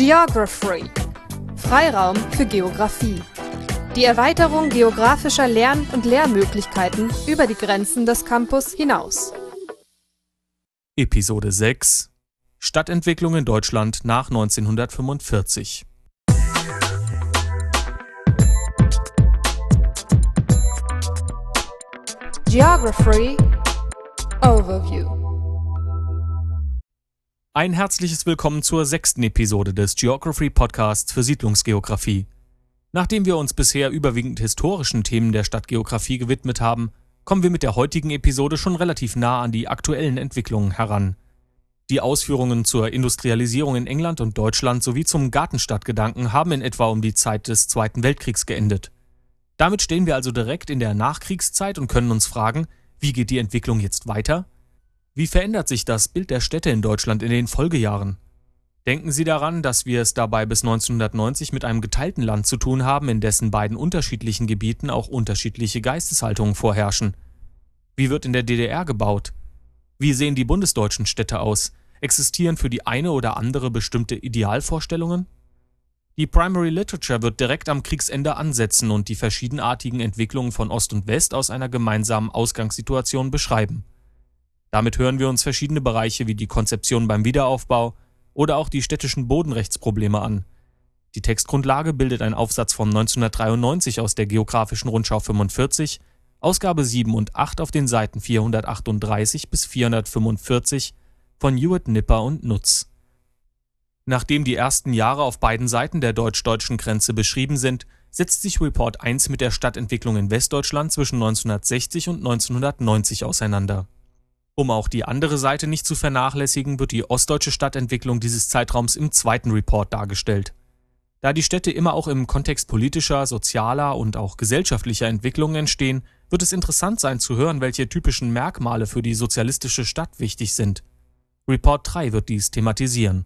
Geography. Freiraum für Geographie. Die Erweiterung geografischer Lern- und Lehrmöglichkeiten über die Grenzen des Campus hinaus. Episode 6 Stadtentwicklung in Deutschland nach 1945 Geography Overview. Ein herzliches Willkommen zur sechsten Episode des Geography Podcasts für Siedlungsgeografie. Nachdem wir uns bisher überwiegend historischen Themen der Stadtgeografie gewidmet haben, kommen wir mit der heutigen Episode schon relativ nah an die aktuellen Entwicklungen heran. Die Ausführungen zur Industrialisierung in England und Deutschland sowie zum Gartenstadtgedanken haben in etwa um die Zeit des Zweiten Weltkriegs geendet. Damit stehen wir also direkt in der Nachkriegszeit und können uns fragen, wie geht die Entwicklung jetzt weiter? Wie verändert sich das Bild der Städte in Deutschland in den Folgejahren? Denken Sie daran, dass wir es dabei bis 1990 mit einem geteilten Land zu tun haben, in dessen beiden unterschiedlichen Gebieten auch unterschiedliche Geisteshaltungen vorherrschen. Wie wird in der DDR gebaut? Wie sehen die bundesdeutschen Städte aus? Existieren für die eine oder andere bestimmte Idealvorstellungen? Die Primary Literature wird direkt am Kriegsende ansetzen und die verschiedenartigen Entwicklungen von Ost und West aus einer gemeinsamen Ausgangssituation beschreiben. Damit hören wir uns verschiedene Bereiche wie die Konzeption beim Wiederaufbau oder auch die städtischen Bodenrechtsprobleme an. Die Textgrundlage bildet ein Aufsatz von 1993 aus der Geografischen Rundschau 45, Ausgabe 7 und 8 auf den Seiten 438 bis 445 von Hewitt Nipper und Nutz. Nachdem die ersten Jahre auf beiden Seiten der deutsch-deutschen Grenze beschrieben sind, setzt sich Report 1 mit der Stadtentwicklung in Westdeutschland zwischen 1960 und 1990 auseinander. Um auch die andere Seite nicht zu vernachlässigen, wird die ostdeutsche Stadtentwicklung dieses Zeitraums im zweiten Report dargestellt. Da die Städte immer auch im Kontext politischer, sozialer und auch gesellschaftlicher Entwicklungen entstehen, wird es interessant sein zu hören, welche typischen Merkmale für die sozialistische Stadt wichtig sind. Report 3 wird dies thematisieren.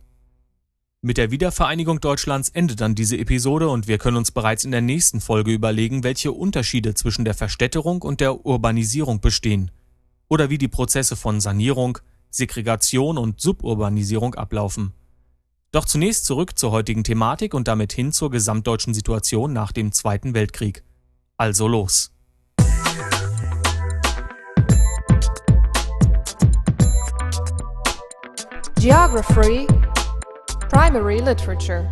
Mit der Wiedervereinigung Deutschlands endet dann diese Episode und wir können uns bereits in der nächsten Folge überlegen, welche Unterschiede zwischen der Verstädterung und der Urbanisierung bestehen oder wie die Prozesse von Sanierung, Segregation und Suburbanisierung ablaufen. Doch zunächst zurück zur heutigen Thematik und damit hin zur gesamtdeutschen Situation nach dem Zweiten Weltkrieg. Also los. Geography Primary Literature.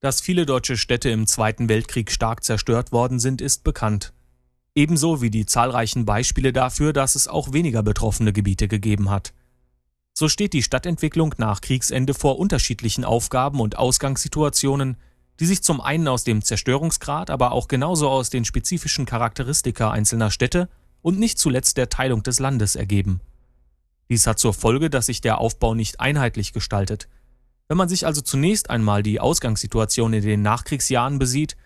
Dass viele deutsche Städte im Zweiten Weltkrieg stark zerstört worden sind, ist bekannt. Ebenso wie die zahlreichen Beispiele dafür, dass es auch weniger betroffene Gebiete gegeben hat. So steht die Stadtentwicklung nach Kriegsende vor unterschiedlichen Aufgaben und Ausgangssituationen, die sich zum einen aus dem Zerstörungsgrad, aber auch genauso aus den spezifischen Charakteristika einzelner Städte und nicht zuletzt der Teilung des Landes ergeben. Dies hat zur Folge, dass sich der Aufbau nicht einheitlich gestaltet. Wenn man sich also zunächst einmal die Ausgangssituation in den Nachkriegsjahren besieht,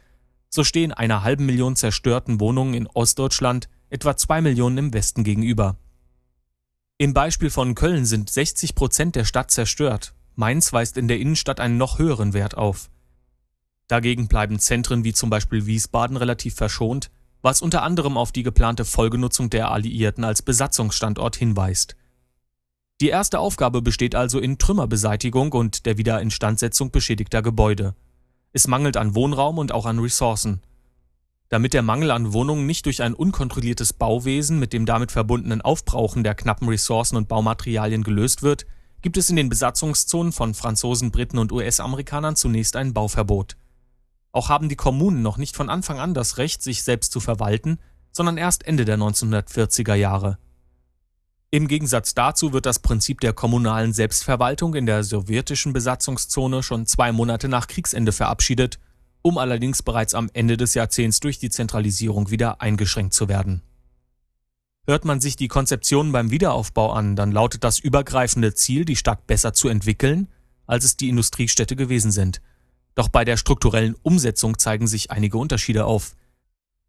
so stehen einer halben Million zerstörten Wohnungen in Ostdeutschland etwa zwei Millionen im Westen gegenüber. Im Beispiel von Köln sind 60 Prozent der Stadt zerstört. Mainz weist in der Innenstadt einen noch höheren Wert auf. Dagegen bleiben Zentren wie zum Beispiel Wiesbaden relativ verschont, was unter anderem auf die geplante Folgenutzung der Alliierten als Besatzungsstandort hinweist. Die erste Aufgabe besteht also in Trümmerbeseitigung und der Wiederinstandsetzung beschädigter Gebäude. Es mangelt an Wohnraum und auch an Ressourcen. Damit der Mangel an Wohnungen nicht durch ein unkontrolliertes Bauwesen mit dem damit verbundenen Aufbrauchen der knappen Ressourcen und Baumaterialien gelöst wird, gibt es in den Besatzungszonen von Franzosen, Briten und US-Amerikanern zunächst ein Bauverbot. Auch haben die Kommunen noch nicht von Anfang an das Recht, sich selbst zu verwalten, sondern erst Ende der 1940er Jahre. Im Gegensatz dazu wird das Prinzip der kommunalen Selbstverwaltung in der sowjetischen Besatzungszone schon zwei Monate nach Kriegsende verabschiedet, um allerdings bereits am Ende des Jahrzehnts durch die Zentralisierung wieder eingeschränkt zu werden. Hört man sich die Konzeptionen beim Wiederaufbau an, dann lautet das übergreifende Ziel, die Stadt besser zu entwickeln, als es die Industriestädte gewesen sind. Doch bei der strukturellen Umsetzung zeigen sich einige Unterschiede auf.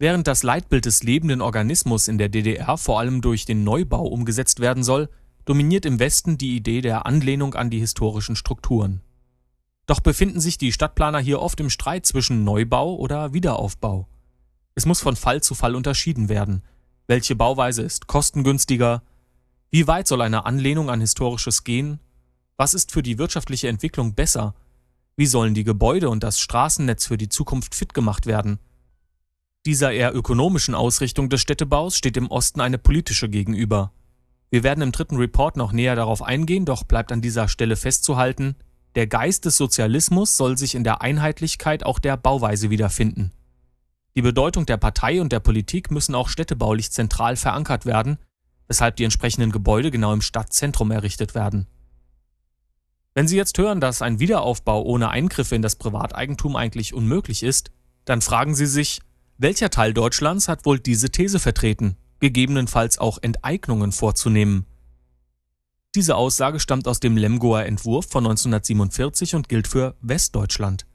Während das Leitbild des lebenden Organismus in der DDR vor allem durch den Neubau umgesetzt werden soll, dominiert im Westen die Idee der Anlehnung an die historischen Strukturen. Doch befinden sich die Stadtplaner hier oft im Streit zwischen Neubau oder Wiederaufbau. Es muss von Fall zu Fall unterschieden werden. Welche Bauweise ist kostengünstiger? Wie weit soll eine Anlehnung an Historisches gehen? Was ist für die wirtschaftliche Entwicklung besser? Wie sollen die Gebäude und das Straßennetz für die Zukunft fit gemacht werden? Dieser eher ökonomischen Ausrichtung des Städtebaus steht im Osten eine politische gegenüber. Wir werden im dritten Report noch näher darauf eingehen, doch bleibt an dieser Stelle festzuhalten, der Geist des Sozialismus soll sich in der Einheitlichkeit auch der Bauweise wiederfinden. Die Bedeutung der Partei und der Politik müssen auch städtebaulich zentral verankert werden, weshalb die entsprechenden Gebäude genau im Stadtzentrum errichtet werden. Wenn Sie jetzt hören, dass ein Wiederaufbau ohne Eingriffe in das Privateigentum eigentlich unmöglich ist, dann fragen Sie sich, welcher Teil Deutschlands hat wohl diese These vertreten, gegebenenfalls auch Enteignungen vorzunehmen? Diese Aussage stammt aus dem Lemgoer Entwurf von 1947 und gilt für Westdeutschland.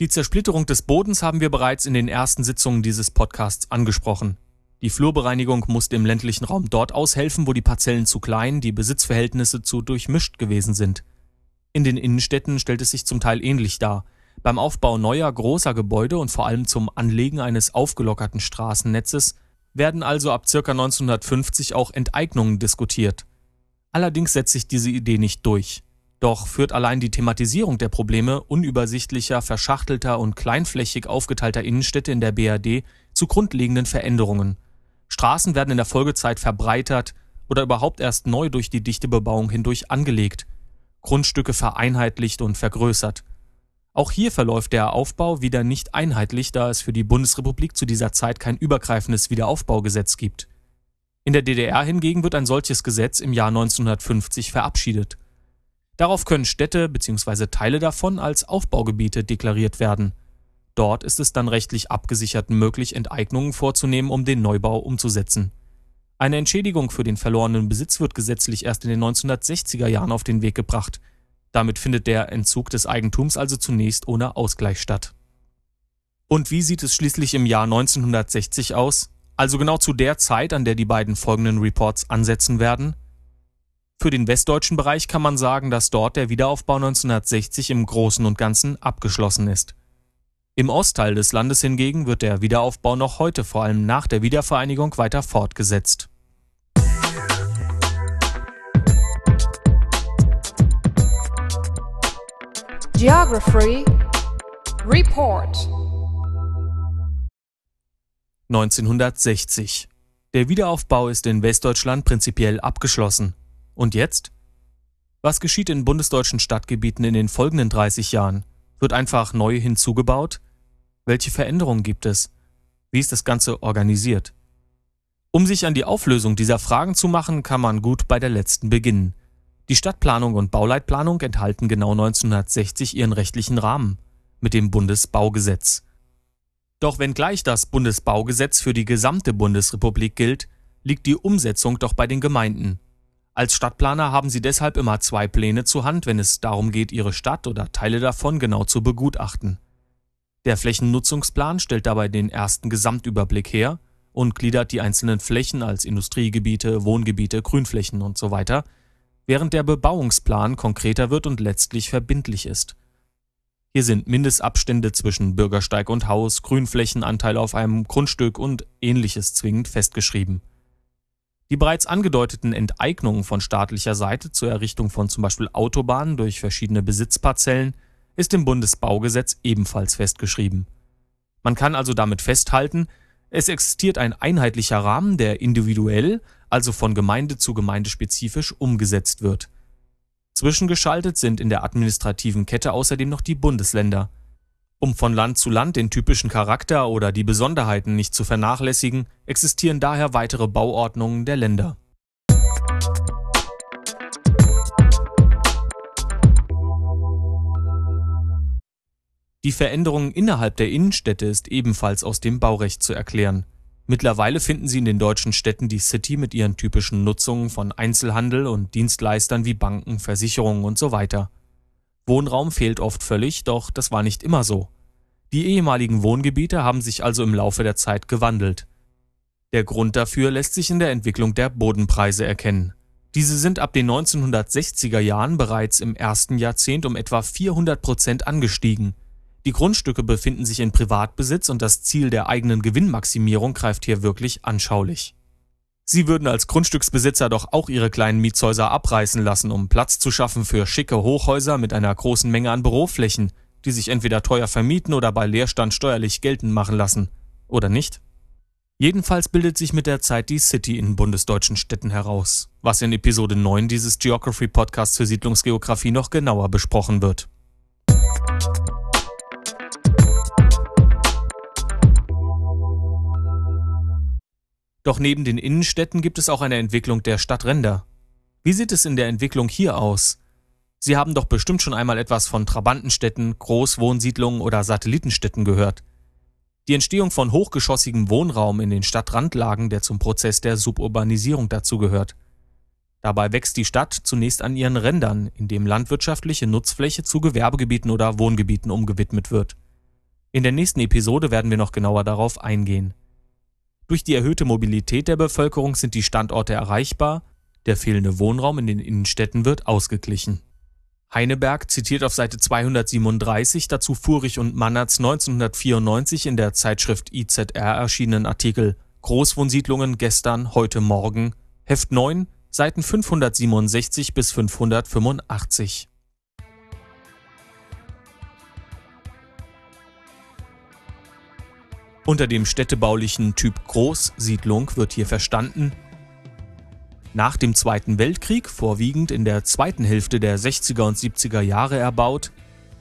Die Zersplitterung des Bodens haben wir bereits in den ersten Sitzungen dieses Podcasts angesprochen. Die Flurbereinigung musste im ländlichen Raum dort aushelfen, wo die Parzellen zu klein, die Besitzverhältnisse zu durchmischt gewesen sind. In den Innenstädten stellt es sich zum Teil ähnlich dar. Beim Aufbau neuer, großer Gebäude und vor allem zum Anlegen eines aufgelockerten Straßennetzes werden also ab ca. 1950 auch Enteignungen diskutiert. Allerdings setzt sich diese Idee nicht durch. Doch führt allein die Thematisierung der Probleme unübersichtlicher, verschachtelter und kleinflächig aufgeteilter Innenstädte in der BRD zu grundlegenden Veränderungen. Straßen werden in der Folgezeit verbreitert oder überhaupt erst neu durch die dichte Bebauung hindurch angelegt, Grundstücke vereinheitlicht und vergrößert. Auch hier verläuft der Aufbau wieder nicht einheitlich, da es für die Bundesrepublik zu dieser Zeit kein übergreifendes Wiederaufbaugesetz gibt. In der DDR hingegen wird ein solches Gesetz im Jahr 1950 verabschiedet. Darauf können Städte bzw. Teile davon als Aufbaugebiete deklariert werden. Dort ist es dann rechtlich abgesichert möglich, Enteignungen vorzunehmen, um den Neubau umzusetzen. Eine Entschädigung für den verlorenen Besitz wird gesetzlich erst in den 1960er Jahren auf den Weg gebracht. Damit findet der Entzug des Eigentums also zunächst ohne Ausgleich statt. Und wie sieht es schließlich im Jahr 1960 aus? Also genau zu der Zeit, an der die beiden folgenden Reports ansetzen werden? Für den westdeutschen Bereich kann man sagen, dass dort der Wiederaufbau 1960 im Großen und Ganzen abgeschlossen ist. Im Ostteil des Landes hingegen wird der Wiederaufbau noch heute, vor allem nach der Wiedervereinigung, weiter fortgesetzt. Geography Report 1960. Der Wiederaufbau ist in Westdeutschland prinzipiell abgeschlossen. Und jetzt? Was geschieht in bundesdeutschen Stadtgebieten in den folgenden 30 Jahren? Wird einfach neu hinzugebaut? Welche Veränderungen gibt es? Wie ist das Ganze organisiert? Um sich an die Auflösung dieser Fragen zu machen, kann man gut bei der letzten beginnen. Die Stadtplanung und Bauleitplanung enthalten genau 1960 ihren rechtlichen Rahmen mit dem Bundesbaugesetz. Doch wenngleich das Bundesbaugesetz für die gesamte Bundesrepublik gilt, liegt die Umsetzung doch bei den Gemeinden. Als Stadtplaner haben Sie deshalb immer zwei Pläne zur Hand, wenn es darum geht, Ihre Stadt oder Teile davon genau zu begutachten. Der Flächennutzungsplan stellt dabei den ersten Gesamtüberblick her und gliedert die einzelnen Flächen als Industriegebiete, Wohngebiete, Grünflächen und so während der Bebauungsplan konkreter wird und letztlich verbindlich ist. Hier sind Mindestabstände zwischen Bürgersteig und Haus, Grünflächenanteil auf einem Grundstück und ähnliches zwingend festgeschrieben. Die bereits angedeuteten Enteignungen von staatlicher Seite zur Errichtung von zum Beispiel Autobahnen durch verschiedene Besitzparzellen ist im Bundesbaugesetz ebenfalls festgeschrieben. Man kann also damit festhalten, es existiert ein einheitlicher Rahmen, der individuell, also von Gemeinde zu Gemeinde spezifisch umgesetzt wird. Zwischengeschaltet sind in der administrativen Kette außerdem noch die Bundesländer. Um von Land zu Land den typischen Charakter oder die Besonderheiten nicht zu vernachlässigen, existieren daher weitere Bauordnungen der Länder. Die Veränderungen innerhalb der Innenstädte ist ebenfalls aus dem Baurecht zu erklären. Mittlerweile finden Sie in den deutschen Städten die City mit ihren typischen Nutzungen von Einzelhandel und Dienstleistern wie Banken, Versicherungen und so weiter. Wohnraum fehlt oft völlig, doch das war nicht immer so. Die ehemaligen Wohngebiete haben sich also im Laufe der Zeit gewandelt. Der Grund dafür lässt sich in der Entwicklung der Bodenpreise erkennen. Diese sind ab den 1960er Jahren bereits im ersten Jahrzehnt um etwa 400 Prozent angestiegen. Die Grundstücke befinden sich in Privatbesitz und das Ziel der eigenen Gewinnmaximierung greift hier wirklich anschaulich. Sie würden als Grundstücksbesitzer doch auch ihre kleinen Mietshäuser abreißen lassen, um Platz zu schaffen für schicke Hochhäuser mit einer großen Menge an Büroflächen, die sich entweder teuer vermieten oder bei Leerstand steuerlich geltend machen lassen. Oder nicht? Jedenfalls bildet sich mit der Zeit die City in bundesdeutschen Städten heraus, was in Episode 9 dieses Geography Podcasts für Siedlungsgeografie noch genauer besprochen wird. Doch neben den Innenstädten gibt es auch eine Entwicklung der Stadtränder. Wie sieht es in der Entwicklung hier aus? Sie haben doch bestimmt schon einmal etwas von Trabantenstädten, Großwohnsiedlungen oder Satellitenstädten gehört die Entstehung von hochgeschossigem Wohnraum in den Stadtrandlagen, der zum Prozess der Suburbanisierung dazugehört. Dabei wächst die Stadt zunächst an ihren Rändern, indem landwirtschaftliche Nutzfläche zu Gewerbegebieten oder Wohngebieten umgewidmet wird. In der nächsten Episode werden wir noch genauer darauf eingehen. Durch die erhöhte Mobilität der Bevölkerung sind die Standorte erreichbar, der fehlende Wohnraum in den Innenstädten wird ausgeglichen. Heineberg zitiert auf Seite 237 dazu Furich und Mannerts 1994 in der Zeitschrift IZR erschienenen Artikel Großwohnsiedlungen gestern, heute Morgen, Heft 9, Seiten 567 bis 585. Unter dem städtebaulichen Typ Großsiedlung wird hier verstanden, nach dem Zweiten Weltkrieg vorwiegend in der zweiten Hälfte der 60er und 70er Jahre erbaut,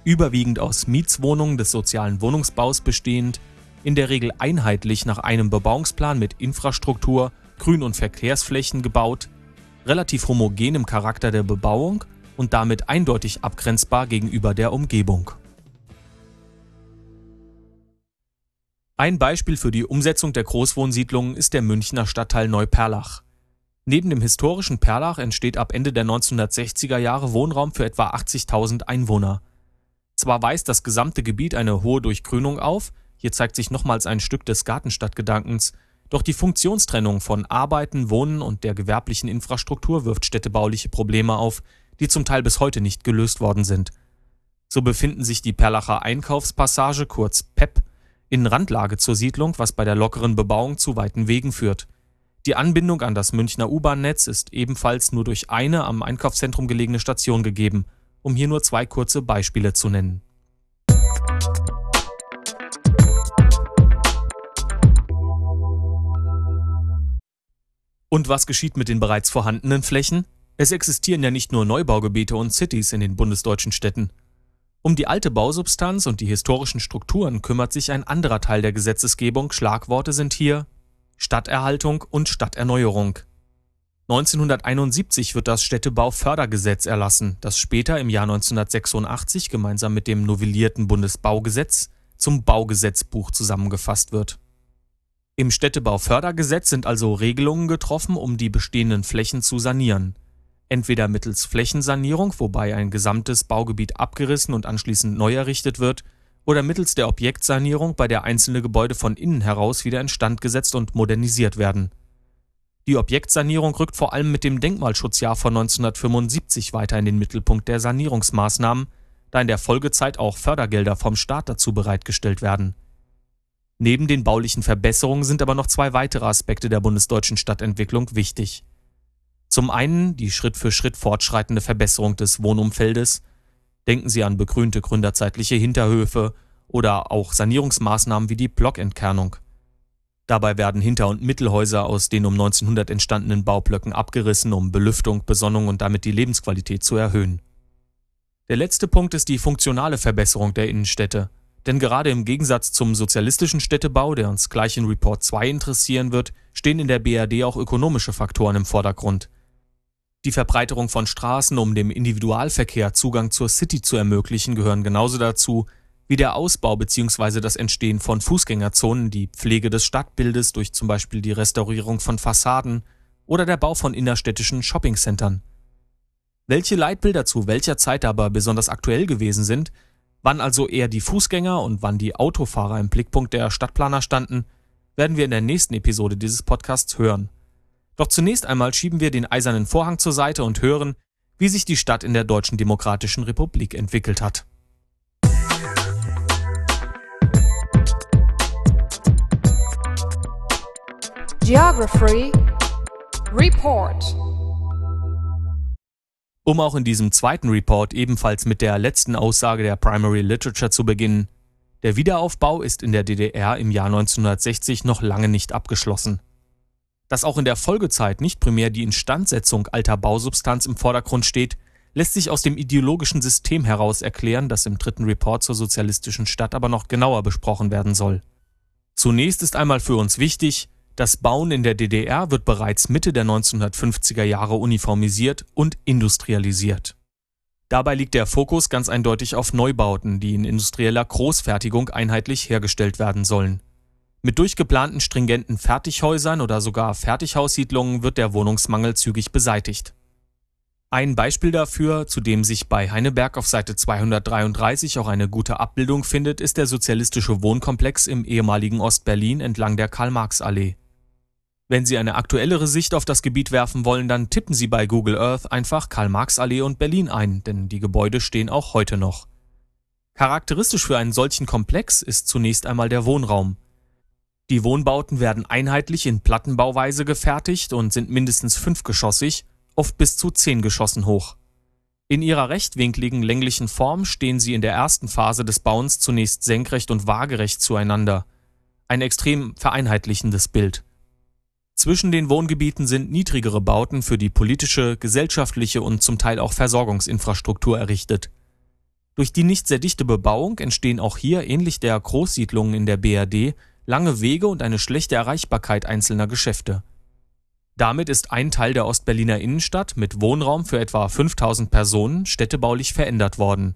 überwiegend aus Mietswohnungen des sozialen Wohnungsbaus bestehend, in der Regel einheitlich nach einem Bebauungsplan mit Infrastruktur, Grün- und Verkehrsflächen gebaut, relativ homogenem Charakter der Bebauung und damit eindeutig abgrenzbar gegenüber der Umgebung. Ein Beispiel für die Umsetzung der Großwohnsiedlungen ist der Münchner Stadtteil Neuperlach. Neben dem historischen Perlach entsteht ab Ende der 1960er Jahre Wohnraum für etwa 80.000 Einwohner. Zwar weist das gesamte Gebiet eine hohe Durchgrünung auf, hier zeigt sich nochmals ein Stück des Gartenstadtgedankens, doch die Funktionstrennung von Arbeiten, Wohnen und der gewerblichen Infrastruktur wirft städtebauliche Probleme auf, die zum Teil bis heute nicht gelöst worden sind. So befinden sich die Perlacher Einkaufspassage, kurz PEP, in Randlage zur Siedlung, was bei der lockeren Bebauung zu weiten Wegen führt. Die Anbindung an das Münchner U-Bahn-Netz ist ebenfalls nur durch eine am Einkaufszentrum gelegene Station gegeben, um hier nur zwei kurze Beispiele zu nennen. Und was geschieht mit den bereits vorhandenen Flächen? Es existieren ja nicht nur Neubaugebiete und Cities in den bundesdeutschen Städten. Um die alte Bausubstanz und die historischen Strukturen kümmert sich ein anderer Teil der Gesetzesgebung. Schlagworte sind hier Stadterhaltung und Stadterneuerung. 1971 wird das Städtebaufördergesetz erlassen, das später im Jahr 1986 gemeinsam mit dem novellierten Bundesbaugesetz zum Baugesetzbuch zusammengefasst wird. Im Städtebaufördergesetz sind also Regelungen getroffen, um die bestehenden Flächen zu sanieren. Entweder mittels Flächensanierung, wobei ein gesamtes Baugebiet abgerissen und anschließend neu errichtet wird, oder mittels der Objektsanierung, bei der einzelne Gebäude von innen heraus wieder instand gesetzt und modernisiert werden. Die Objektsanierung rückt vor allem mit dem Denkmalschutzjahr von 1975 weiter in den Mittelpunkt der Sanierungsmaßnahmen, da in der Folgezeit auch Fördergelder vom Staat dazu bereitgestellt werden. Neben den baulichen Verbesserungen sind aber noch zwei weitere Aspekte der bundesdeutschen Stadtentwicklung wichtig. Zum einen die Schritt für Schritt fortschreitende Verbesserung des Wohnumfeldes Denken Sie an begrünte gründerzeitliche Hinterhöfe oder auch Sanierungsmaßnahmen wie die Blockentkernung. Dabei werden Hinter- und Mittelhäuser aus den um 1900 entstandenen Baublöcken abgerissen, um Belüftung, Besonnung und damit die Lebensqualität zu erhöhen. Der letzte Punkt ist die funktionale Verbesserung der Innenstädte. Denn gerade im Gegensatz zum sozialistischen Städtebau, der uns gleich in Report 2 interessieren wird, stehen in der BRD auch ökonomische Faktoren im Vordergrund. Die Verbreiterung von Straßen, um dem Individualverkehr Zugang zur City zu ermöglichen, gehören genauso dazu wie der Ausbau bzw. das Entstehen von Fußgängerzonen, die Pflege des Stadtbildes durch zum Beispiel die Restaurierung von Fassaden oder der Bau von innerstädtischen Shoppingcentern. Welche Leitbilder zu welcher Zeit aber besonders aktuell gewesen sind, wann also eher die Fußgänger und wann die Autofahrer im Blickpunkt der Stadtplaner standen, werden wir in der nächsten Episode dieses Podcasts hören. Doch zunächst einmal schieben wir den eisernen Vorhang zur Seite und hören, wie sich die Stadt in der Deutschen Demokratischen Republik entwickelt hat. Geography Report. Um auch in diesem zweiten Report ebenfalls mit der letzten Aussage der Primary Literature zu beginnen, der Wiederaufbau ist in der DDR im Jahr 1960 noch lange nicht abgeschlossen. Dass auch in der Folgezeit nicht primär die Instandsetzung alter Bausubstanz im Vordergrund steht, lässt sich aus dem ideologischen System heraus erklären, das im dritten Report zur sozialistischen Stadt aber noch genauer besprochen werden soll. Zunächst ist einmal für uns wichtig, das Bauen in der DDR wird bereits Mitte der 1950er Jahre uniformisiert und industrialisiert. Dabei liegt der Fokus ganz eindeutig auf Neubauten, die in industrieller Großfertigung einheitlich hergestellt werden sollen. Mit durchgeplanten stringenten Fertighäusern oder sogar Fertighaussiedlungen wird der Wohnungsmangel zügig beseitigt. Ein Beispiel dafür, zu dem sich bei Heineberg auf Seite 233 auch eine gute Abbildung findet, ist der sozialistische Wohnkomplex im ehemaligen Ostberlin entlang der Karl-Marx-Allee. Wenn Sie eine aktuellere Sicht auf das Gebiet werfen wollen, dann tippen Sie bei Google Earth einfach Karl-Marx-Allee und Berlin ein, denn die Gebäude stehen auch heute noch. Charakteristisch für einen solchen Komplex ist zunächst einmal der Wohnraum. Die Wohnbauten werden einheitlich in Plattenbauweise gefertigt und sind mindestens fünfgeschossig oft bis zu zehn Geschossen hoch. In ihrer rechtwinkligen länglichen Form stehen sie in der ersten Phase des Bauens zunächst senkrecht und waagerecht zueinander. Ein extrem vereinheitlichendes Bild. Zwischen den Wohngebieten sind niedrigere Bauten für die politische, gesellschaftliche und zum Teil auch Versorgungsinfrastruktur errichtet. Durch die nicht sehr dichte Bebauung entstehen auch hier, ähnlich der Großsiedlungen in der BRD, lange Wege und eine schlechte Erreichbarkeit einzelner Geschäfte. Damit ist ein Teil der Ostberliner Innenstadt mit Wohnraum für etwa 5000 Personen städtebaulich verändert worden.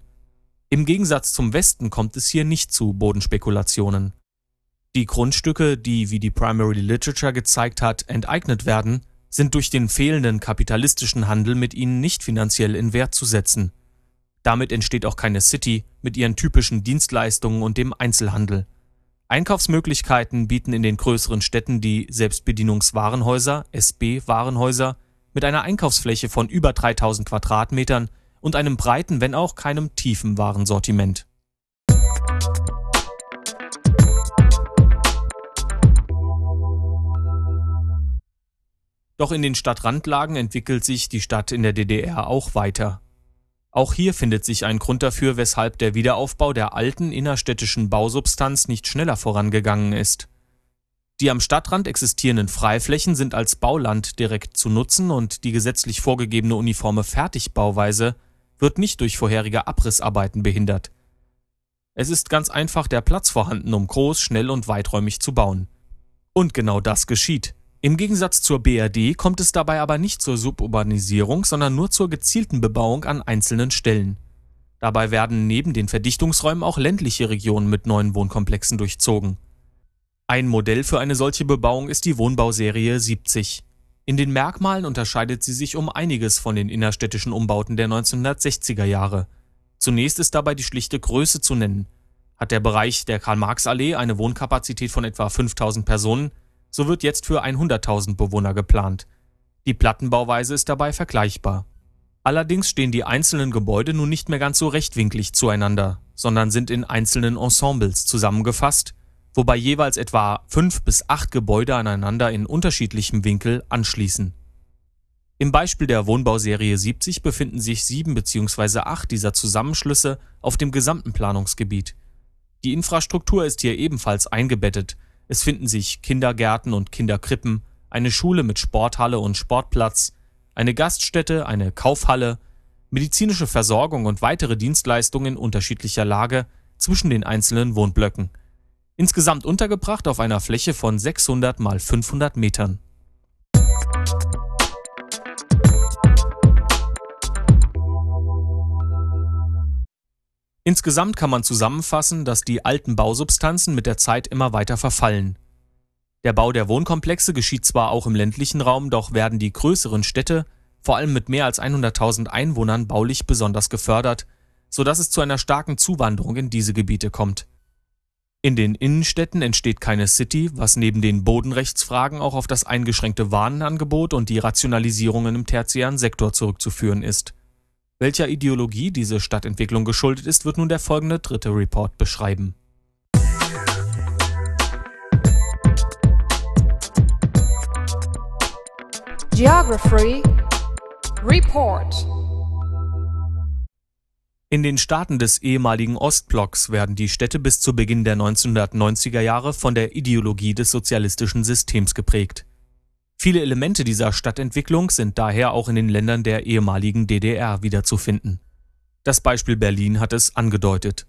Im Gegensatz zum Westen kommt es hier nicht zu Bodenspekulationen. Die Grundstücke, die, wie die Primary Literature gezeigt hat, enteignet werden, sind durch den fehlenden kapitalistischen Handel mit ihnen nicht finanziell in Wert zu setzen. Damit entsteht auch keine City mit ihren typischen Dienstleistungen und dem Einzelhandel. Einkaufsmöglichkeiten bieten in den größeren Städten die Selbstbedienungswarenhäuser (SB-Warenhäuser) mit einer Einkaufsfläche von über 3000 Quadratmetern und einem breiten, wenn auch keinem tiefen Warensortiment. Doch in den Stadtrandlagen entwickelt sich die Stadt in der DDR auch weiter auch hier findet sich ein Grund dafür, weshalb der Wiederaufbau der alten innerstädtischen Bausubstanz nicht schneller vorangegangen ist. Die am Stadtrand existierenden Freiflächen sind als Bauland direkt zu nutzen und die gesetzlich vorgegebene uniforme Fertigbauweise wird nicht durch vorherige Abrissarbeiten behindert. Es ist ganz einfach der Platz vorhanden, um groß, schnell und weiträumig zu bauen. Und genau das geschieht. Im Gegensatz zur BRD kommt es dabei aber nicht zur Suburbanisierung, sondern nur zur gezielten Bebauung an einzelnen Stellen. Dabei werden neben den Verdichtungsräumen auch ländliche Regionen mit neuen Wohnkomplexen durchzogen. Ein Modell für eine solche Bebauung ist die Wohnbauserie 70. In den Merkmalen unterscheidet sie sich um einiges von den innerstädtischen Umbauten der 1960er Jahre. Zunächst ist dabei die schlichte Größe zu nennen. Hat der Bereich der Karl-Marx-Allee eine Wohnkapazität von etwa 5000 Personen, so wird jetzt für 100.000 Bewohner geplant. Die Plattenbauweise ist dabei vergleichbar. Allerdings stehen die einzelnen Gebäude nun nicht mehr ganz so rechtwinklig zueinander, sondern sind in einzelnen Ensembles zusammengefasst, wobei jeweils etwa fünf bis acht Gebäude aneinander in unterschiedlichem Winkel anschließen. Im Beispiel der Wohnbauserie 70 befinden sich sieben bzw. acht dieser Zusammenschlüsse auf dem gesamten Planungsgebiet. Die Infrastruktur ist hier ebenfalls eingebettet, es finden sich Kindergärten und Kinderkrippen, eine Schule mit Sporthalle und Sportplatz, eine Gaststätte, eine Kaufhalle, medizinische Versorgung und weitere Dienstleistungen in unterschiedlicher Lage zwischen den einzelnen Wohnblöcken. Insgesamt untergebracht auf einer Fläche von 600 mal 500 Metern. Insgesamt kann man zusammenfassen, dass die alten Bausubstanzen mit der Zeit immer weiter verfallen. Der Bau der Wohnkomplexe geschieht zwar auch im ländlichen Raum, doch werden die größeren Städte, vor allem mit mehr als 100.000 Einwohnern, baulich besonders gefördert, so dass es zu einer starken Zuwanderung in diese Gebiete kommt. In den Innenstädten entsteht keine City, was neben den Bodenrechtsfragen auch auf das eingeschränkte Warenangebot und die Rationalisierungen im tertiären Sektor zurückzuführen ist. Welcher Ideologie diese Stadtentwicklung geschuldet ist, wird nun der folgende dritte Report beschreiben. Geography Report In den Staaten des ehemaligen Ostblocks werden die Städte bis zu Beginn der 1990er Jahre von der Ideologie des sozialistischen Systems geprägt. Viele Elemente dieser Stadtentwicklung sind daher auch in den Ländern der ehemaligen DDR wiederzufinden. Das Beispiel Berlin hat es angedeutet.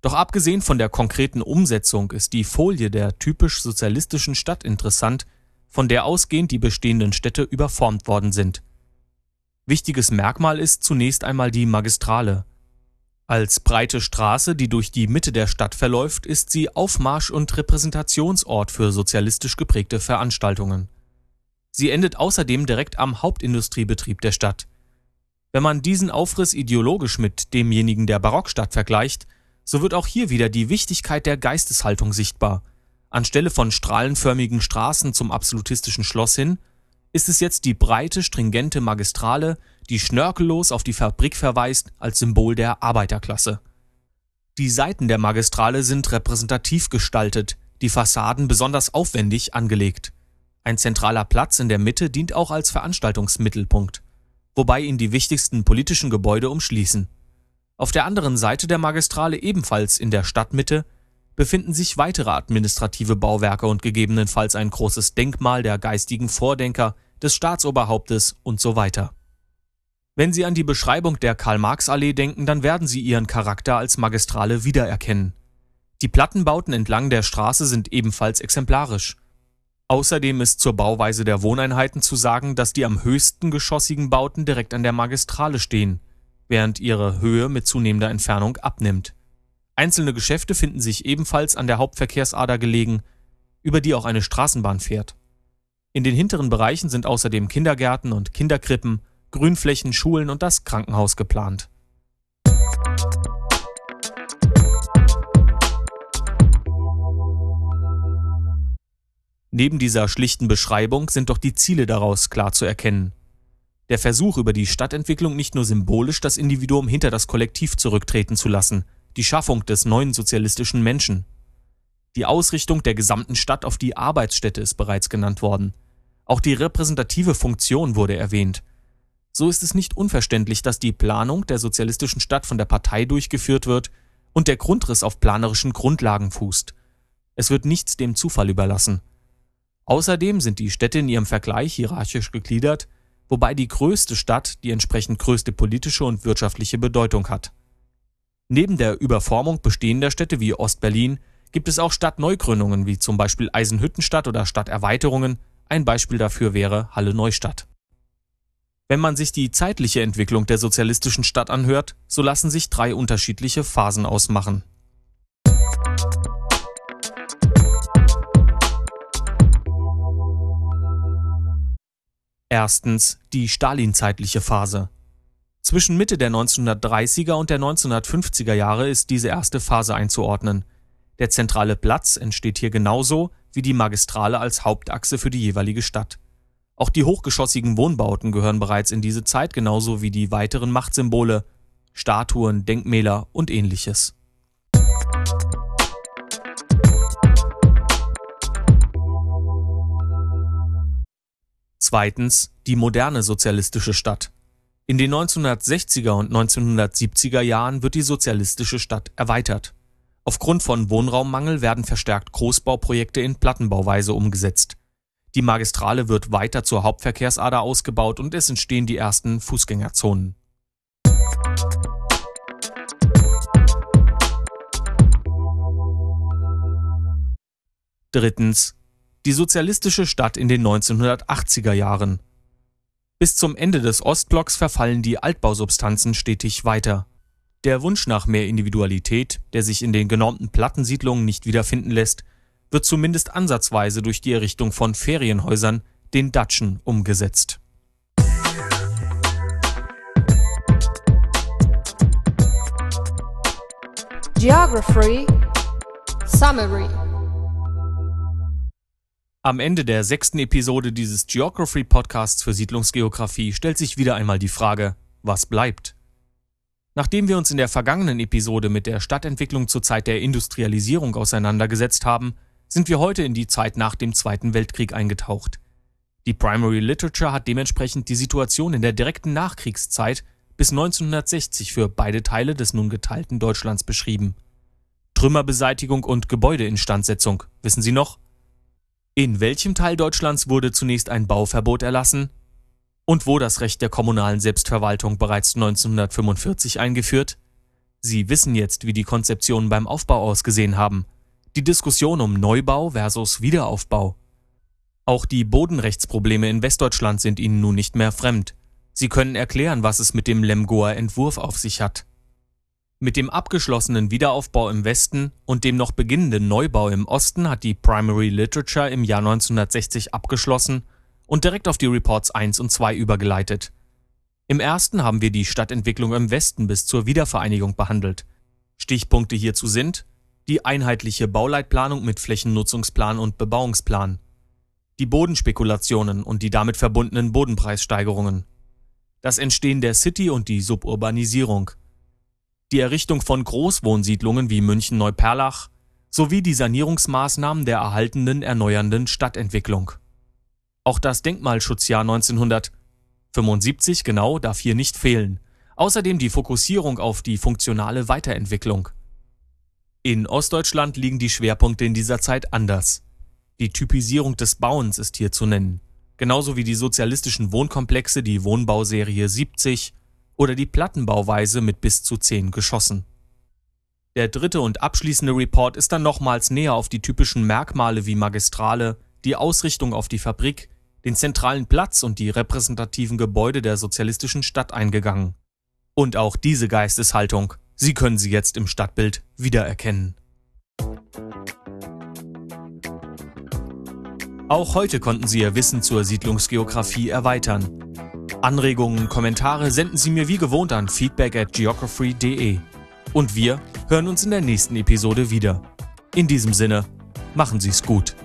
Doch abgesehen von der konkreten Umsetzung ist die Folie der typisch sozialistischen Stadt interessant, von der ausgehend die bestehenden Städte überformt worden sind. Wichtiges Merkmal ist zunächst einmal die Magistrale. Als breite Straße, die durch die Mitte der Stadt verläuft, ist sie Aufmarsch- und Repräsentationsort für sozialistisch geprägte Veranstaltungen. Sie endet außerdem direkt am Hauptindustriebetrieb der Stadt. Wenn man diesen Aufriss ideologisch mit demjenigen der Barockstadt vergleicht, so wird auch hier wieder die Wichtigkeit der Geisteshaltung sichtbar. Anstelle von strahlenförmigen Straßen zum absolutistischen Schloss hin, ist es jetzt die breite, stringente Magistrale, die schnörkellos auf die Fabrik verweist als Symbol der Arbeiterklasse. Die Seiten der Magistrale sind repräsentativ gestaltet, die Fassaden besonders aufwendig angelegt. Ein zentraler Platz in der Mitte dient auch als Veranstaltungsmittelpunkt, wobei ihn die wichtigsten politischen Gebäude umschließen. Auf der anderen Seite der Magistrale, ebenfalls in der Stadtmitte, befinden sich weitere administrative Bauwerke und gegebenenfalls ein großes Denkmal der geistigen Vordenker, des Staatsoberhauptes und so weiter. Wenn Sie an die Beschreibung der Karl-Marx-Allee denken, dann werden Sie ihren Charakter als Magistrale wiedererkennen. Die Plattenbauten entlang der Straße sind ebenfalls exemplarisch. Außerdem ist zur Bauweise der Wohneinheiten zu sagen, dass die am höchsten geschossigen Bauten direkt an der Magistrale stehen, während ihre Höhe mit zunehmender Entfernung abnimmt. Einzelne Geschäfte finden sich ebenfalls an der Hauptverkehrsader gelegen, über die auch eine Straßenbahn fährt. In den hinteren Bereichen sind außerdem Kindergärten und Kinderkrippen, Grünflächen, Schulen und das Krankenhaus geplant. Neben dieser schlichten Beschreibung sind doch die Ziele daraus klar zu erkennen. Der Versuch, über die Stadtentwicklung nicht nur symbolisch das Individuum hinter das Kollektiv zurücktreten zu lassen, die Schaffung des neuen sozialistischen Menschen. Die Ausrichtung der gesamten Stadt auf die Arbeitsstätte ist bereits genannt worden. Auch die repräsentative Funktion wurde erwähnt. So ist es nicht unverständlich, dass die Planung der sozialistischen Stadt von der Partei durchgeführt wird und der Grundriss auf planerischen Grundlagen fußt. Es wird nichts dem Zufall überlassen. Außerdem sind die Städte in ihrem Vergleich hierarchisch gegliedert, wobei die größte Stadt die entsprechend größte politische und wirtschaftliche Bedeutung hat. Neben der Überformung bestehender Städte wie Ostberlin gibt es auch Stadtneugründungen wie zum Beispiel Eisenhüttenstadt oder Stadterweiterungen. Ein Beispiel dafür wäre Halle Neustadt. Wenn man sich die zeitliche Entwicklung der sozialistischen Stadt anhört, so lassen sich drei unterschiedliche Phasen ausmachen. Erstens die stalinzeitliche Phase. Zwischen Mitte der 1930er und der 1950er Jahre ist diese erste Phase einzuordnen. Der zentrale Platz entsteht hier genauso wie die Magistrale als Hauptachse für die jeweilige Stadt. Auch die hochgeschossigen Wohnbauten gehören bereits in diese Zeit genauso wie die weiteren Machtsymbole, Statuen, Denkmäler und ähnliches. Zweitens die moderne sozialistische Stadt. In den 1960er und 1970er Jahren wird die sozialistische Stadt erweitert. Aufgrund von Wohnraummangel werden verstärkt Großbauprojekte in Plattenbauweise umgesetzt. Die Magistrale wird weiter zur Hauptverkehrsader ausgebaut und es entstehen die ersten Fußgängerzonen. Drittens die sozialistische Stadt in den 1980er Jahren. Bis zum Ende des Ostblocks verfallen die Altbausubstanzen stetig weiter. Der Wunsch nach mehr Individualität, der sich in den genormten Plattensiedlungen nicht wiederfinden lässt, wird zumindest ansatzweise durch die Errichtung von Ferienhäusern, den Datschen, umgesetzt. Geography Summary Am Ende der sechsten Episode dieses Geography Podcasts für Siedlungsgeografie stellt sich wieder einmal die Frage, was bleibt? Nachdem wir uns in der vergangenen Episode mit der Stadtentwicklung zur Zeit der Industrialisierung auseinandergesetzt haben, sind wir heute in die Zeit nach dem Zweiten Weltkrieg eingetaucht. Die Primary Literature hat dementsprechend die Situation in der direkten Nachkriegszeit bis 1960 für beide Teile des nun geteilten Deutschlands beschrieben. Trümmerbeseitigung und Gebäudeinstandsetzung, wissen Sie noch? In welchem Teil Deutschlands wurde zunächst ein Bauverbot erlassen? Und wo das Recht der kommunalen Selbstverwaltung bereits 1945 eingeführt? Sie wissen jetzt, wie die Konzeptionen beim Aufbau ausgesehen haben. Die Diskussion um Neubau versus Wiederaufbau. Auch die Bodenrechtsprobleme in Westdeutschland sind Ihnen nun nicht mehr fremd. Sie können erklären, was es mit dem Lemgoer Entwurf auf sich hat. Mit dem abgeschlossenen Wiederaufbau im Westen und dem noch beginnenden Neubau im Osten hat die Primary Literature im Jahr 1960 abgeschlossen und direkt auf die Reports 1 und 2 übergeleitet. Im ersten haben wir die Stadtentwicklung im Westen bis zur Wiedervereinigung behandelt. Stichpunkte hierzu sind die einheitliche Bauleitplanung mit Flächennutzungsplan und Bebauungsplan, die Bodenspekulationen und die damit verbundenen Bodenpreissteigerungen, das Entstehen der City und die Suburbanisierung, die Errichtung von Großwohnsiedlungen wie München-Neuperlach sowie die Sanierungsmaßnahmen der erhaltenen erneuernden Stadtentwicklung. Auch das Denkmalschutzjahr 1900 75 genau darf hier nicht fehlen. Außerdem die Fokussierung auf die funktionale Weiterentwicklung. In Ostdeutschland liegen die Schwerpunkte in dieser Zeit anders. Die Typisierung des Bauens ist hier zu nennen, genauso wie die sozialistischen Wohnkomplexe, die Wohnbauserie 70 oder die Plattenbauweise mit bis zu 10 Geschossen. Der dritte und abschließende Report ist dann nochmals näher auf die typischen Merkmale wie Magistrale, die Ausrichtung auf die Fabrik, den zentralen Platz und die repräsentativen Gebäude der sozialistischen Stadt eingegangen. Und auch diese Geisteshaltung, Sie können sie jetzt im Stadtbild wiedererkennen. Auch heute konnten Sie Ihr Wissen zur Siedlungsgeografie erweitern. Anregungen, Kommentare senden Sie mir wie gewohnt an feedback at geography.de. Und wir hören uns in der nächsten Episode wieder. In diesem Sinne, machen Sie es gut.